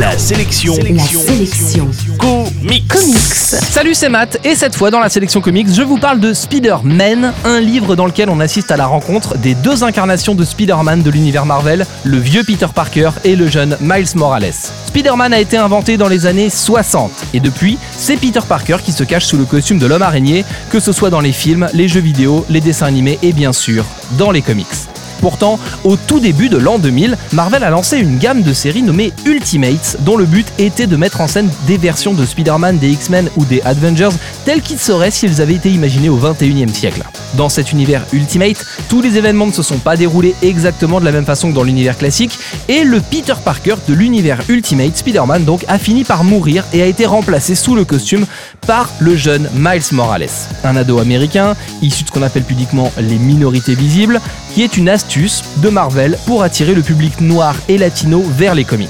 La sélection. La sélection. Comics. Comics. Salut, c'est Matt, et cette fois dans la sélection comics, je vous parle de Spider-Man, un livre dans lequel on assiste à la rencontre des deux incarnations de Spider-Man de l'univers Marvel, le vieux Peter Parker et le jeune Miles Morales. Spider-Man a été inventé dans les années 60, et depuis, c'est Peter Parker qui se cache sous le costume de l'homme araignée, que ce soit dans les films, les jeux vidéo, les dessins animés et bien sûr, dans les comics. Pourtant, au tout début de l'an 2000, Marvel a lancé une gamme de séries nommée Ultimates, dont le but était de mettre en scène des versions de Spider-Man, des X-Men ou des Avengers tels qu'ils seraient s'ils avaient été imaginés au 21e siècle. Dans cet univers Ultimate, tous les événements ne se sont pas déroulés exactement de la même façon que dans l'univers classique, et le Peter Parker de l'univers Ultimate, Spider-Man donc, a fini par mourir et a été remplacé sous le costume par le jeune Miles Morales, un ado américain, issu de ce qu'on appelle pudiquement les minorités visibles, qui est une astuce de Marvel pour attirer le public noir et latino vers les comics.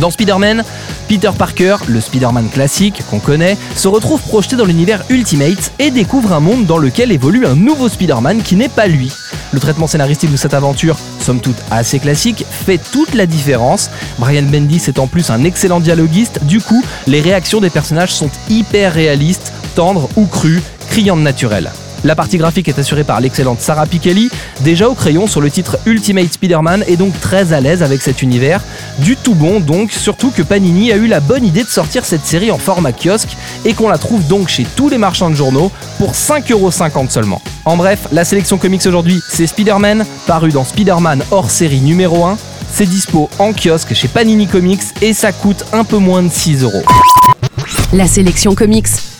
Dans Spider-Man, Peter Parker, le Spider-Man classique qu'on connaît, se retrouve projeté dans l'univers Ultimate et découvre un monde dans lequel évolue un nouveau Spider-Man qui n'est pas lui. Le traitement scénaristique de cette aventure, somme toute assez classique, fait toute la différence. Brian Bendis est en plus un excellent dialoguiste, du coup, les réactions des personnages sont hyper réalistes, tendres ou crues, criantes naturelles. La partie graphique est assurée par l'excellente Sarah Pichelli, déjà au crayon sur le titre Ultimate Spider-Man et donc très à l'aise avec cet univers. Du tout bon donc, surtout que Panini a eu la bonne idée de sortir cette série en format kiosque et qu'on la trouve donc chez tous les marchands de journaux pour 5,50€ seulement. En bref, la sélection comics aujourd'hui, c'est Spider-Man, paru dans Spider-Man hors série numéro 1. C'est dispo en kiosque chez Panini Comics et ça coûte un peu moins de 6 euros. La sélection comics,